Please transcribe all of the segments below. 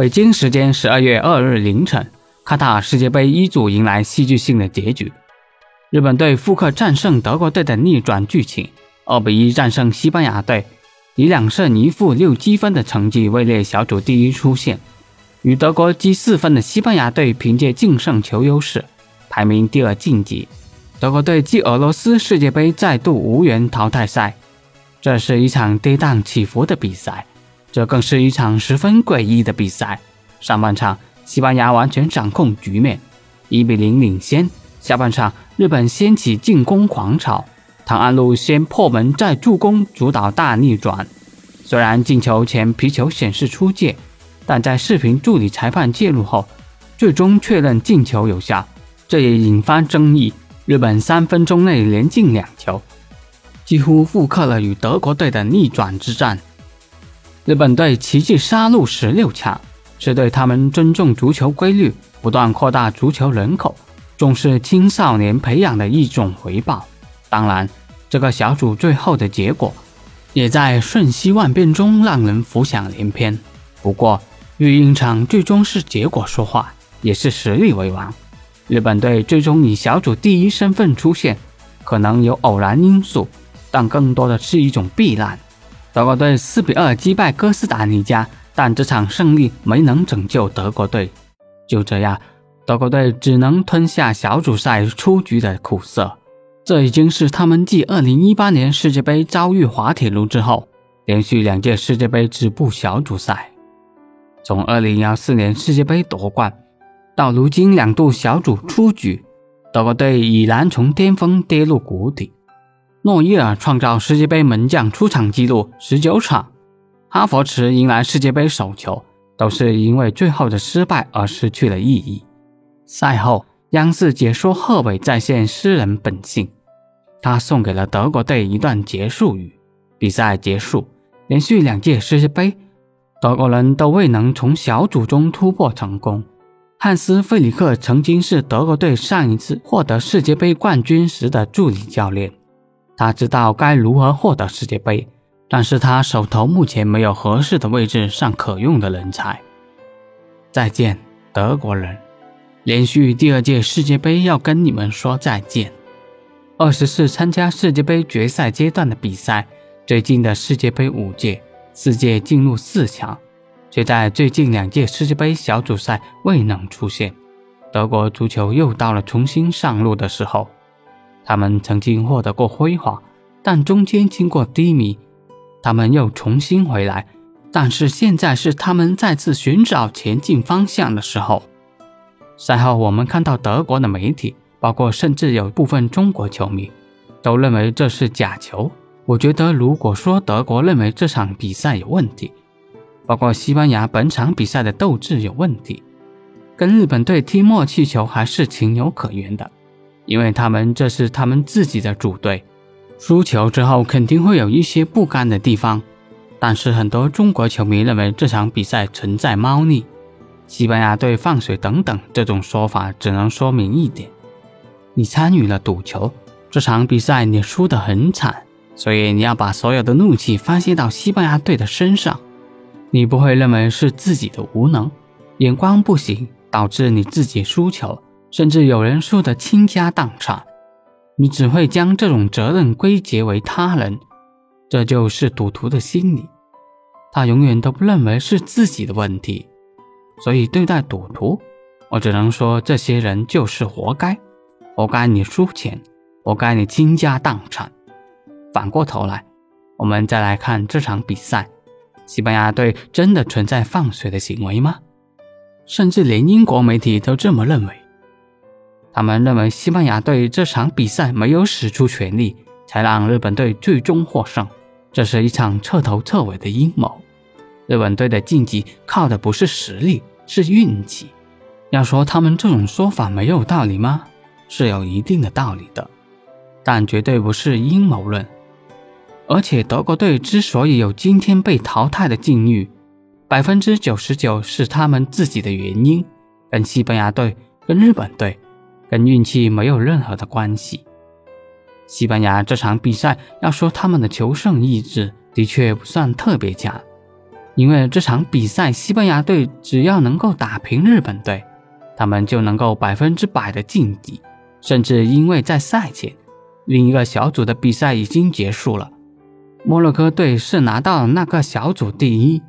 北京时间十二月二日凌晨，卡塔尔世界杯一组迎来戏剧性的结局，日本队复刻战胜德国队的逆转剧情，二比一战胜西班牙队，以两胜一负六积分的成绩位列小组第一出线，与德国积四分的西班牙队凭借净胜球优势排名第二晋级。德国队继俄罗斯世界杯再度无缘淘汰赛，这是一场跌宕起伏的比赛，这更是一场十分诡异的比赛。上半场，西班牙完全掌控局面，一比零领先。下半场，日本掀起进攻狂潮，唐安路先破门再助攻，主导大逆转。虽然进球前皮球显示出界，但在视频助理裁判介入后，最终确认进球有效，这也引发争议。日本三分钟内连进两球，几乎复刻了与德国队的逆转之战。日本队奇迹杀入十六强，是对他们尊重足球规律、不断扩大足球人口、重视青少年培养的一种回报。当然，这个小组最后的结果，也在瞬息万变中让人浮想联翩。不过，育婴场最终是结果说话，也是实力为王。日本队最终以小组第一身份出现，可能有偶然因素，但更多的是一种避难。德国队四比二击败哥斯达黎加，但这场胜利没能拯救德国队。就这样，德国队只能吞下小组赛出局的苦涩。这已经是他们继2018年世界杯遭遇滑铁卢之后，连续两届世界杯止步小组赛。从2014年世界杯夺冠。到如今两度小组出局，德国队已然从巅峰跌入谷底。诺伊尔创造世界杯门将出场纪录十九场，哈佛茨迎来世界杯首球，都是因为最后的失败而失去了意义。赛后，央视解说贺炜再现诗人本性，他送给了德国队一段结束语。比赛结束，连续两届世界杯，德国人都未能从小组中突破成功。汉斯·费里克曾经是德国队上一次获得世界杯冠军时的助理教练，他知道该如何获得世界杯，但是他手头目前没有合适的位置上可用的人才。再见，德国人！连续第二届世界杯要跟你们说再见。二十次参加世界杯决赛阶段的比赛，最近的世界杯五届，四届进入四强。却在最近两届世界杯小组赛未能出现，德国足球又到了重新上路的时候。他们曾经获得过辉煌，但中间经过低迷，他们又重新回来。但是现在是他们再次寻找前进方向的时候。赛后，我们看到德国的媒体，包括甚至有部分中国球迷，都认为这是假球。我觉得，如果说德国认为这场比赛有问题，包括西班牙本场比赛的斗志有问题，跟日本队踢默契球还是情有可原的，因为他们这是他们自己的主队，输球之后肯定会有一些不甘的地方。但是很多中国球迷认为这场比赛存在猫腻，西班牙队放水等等，这种说法只能说明一点：你参与了赌球，这场比赛你输得很惨，所以你要把所有的怒气发泄到西班牙队的身上。你不会认为是自己的无能、眼光不行导致你自己输球，甚至有人输得倾家荡产。你只会将这种责任归结为他人，这就是赌徒的心理。他永远都不认为是自己的问题，所以对待赌徒，我只能说这些人就是活该，活该你输钱，活该你倾家荡产。反过头来，我们再来看这场比赛。西班牙队真的存在放水的行为吗？甚至连英国媒体都这么认为。他们认为西班牙队这场比赛没有使出全力，才让日本队最终获胜。这是一场彻头彻尾的阴谋。日本队的晋级靠的不是实力，是运气。要说他们这种说法没有道理吗？是有一定的道理的，但绝对不是阴谋论。而且德国队之所以有今天被淘汰的境遇，百分之九十九是他们自己的原因，跟西班牙队、跟日本队、跟运气没有任何的关系。西班牙这场比赛，要说他们的求胜意志的确不算特别强，因为这场比赛西班牙队只要能够打平日本队，他们就能够百分之百的晋级，甚至因为在赛前另一个小组的比赛已经结束了，摩洛哥队是拿到那个小组第一，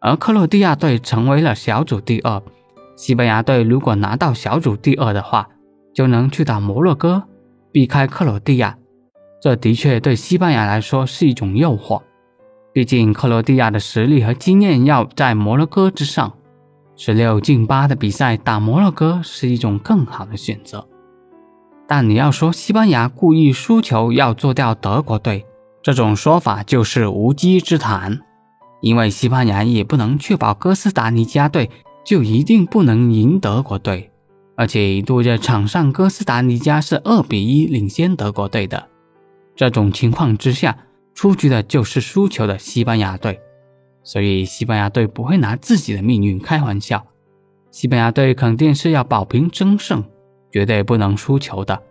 而克罗地亚队成为了小组第二。西班牙队如果拿到小组第二的话，就能去打摩洛哥。避开克罗地亚，这的确对西班牙来说是一种诱惑。毕竟克罗地亚的实力和经验要在摩洛哥之上，十六进八的比赛打摩洛哥是一种更好的选择。但你要说西班牙故意输球要做掉德国队，这种说法就是无稽之谈。因为西班牙也不能确保哥斯达黎加队就一定不能赢德国队。而且一度在场上，哥斯达黎加是二比一领先德国队的。这种情况之下，出局的就是输球的西班牙队。所以西班牙队不会拿自己的命运开玩笑。西班牙队肯定是要保平争胜，绝对不能输球的。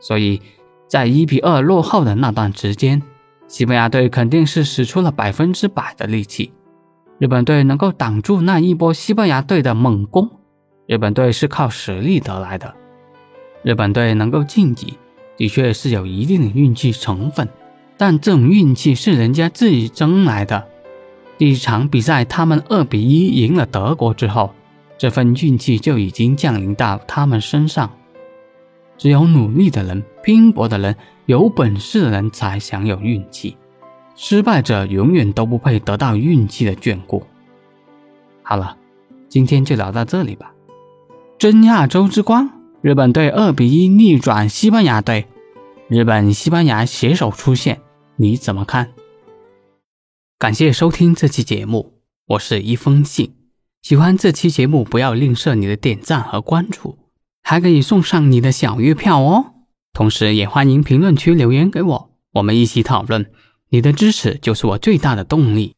所以在一比二落后的那段时间，西班牙队肯定是使出了百分之百的力气。日本队能够挡住那一波西班牙队的猛攻。日本队是靠实力得来的，日本队能够晋级，的确是有一定的运气成分，但这种运气是人家自己争来的。第一场比赛他们二比一赢了德国之后，这份运气就已经降临到他们身上。只有努力的人、拼搏的人、有本事的人才享有运气，失败者永远都不配得到运气的眷顾。好了，今天就聊到这里吧。争亚洲之光，日本队二比一逆转西班牙队，日本西班牙携手出线，你怎么看？感谢收听这期节目，我是一封信。喜欢这期节目，不要吝啬你的点赞和关注，还可以送上你的小月票哦。同时，也欢迎评论区留言给我，我们一起讨论。你的支持就是我最大的动力。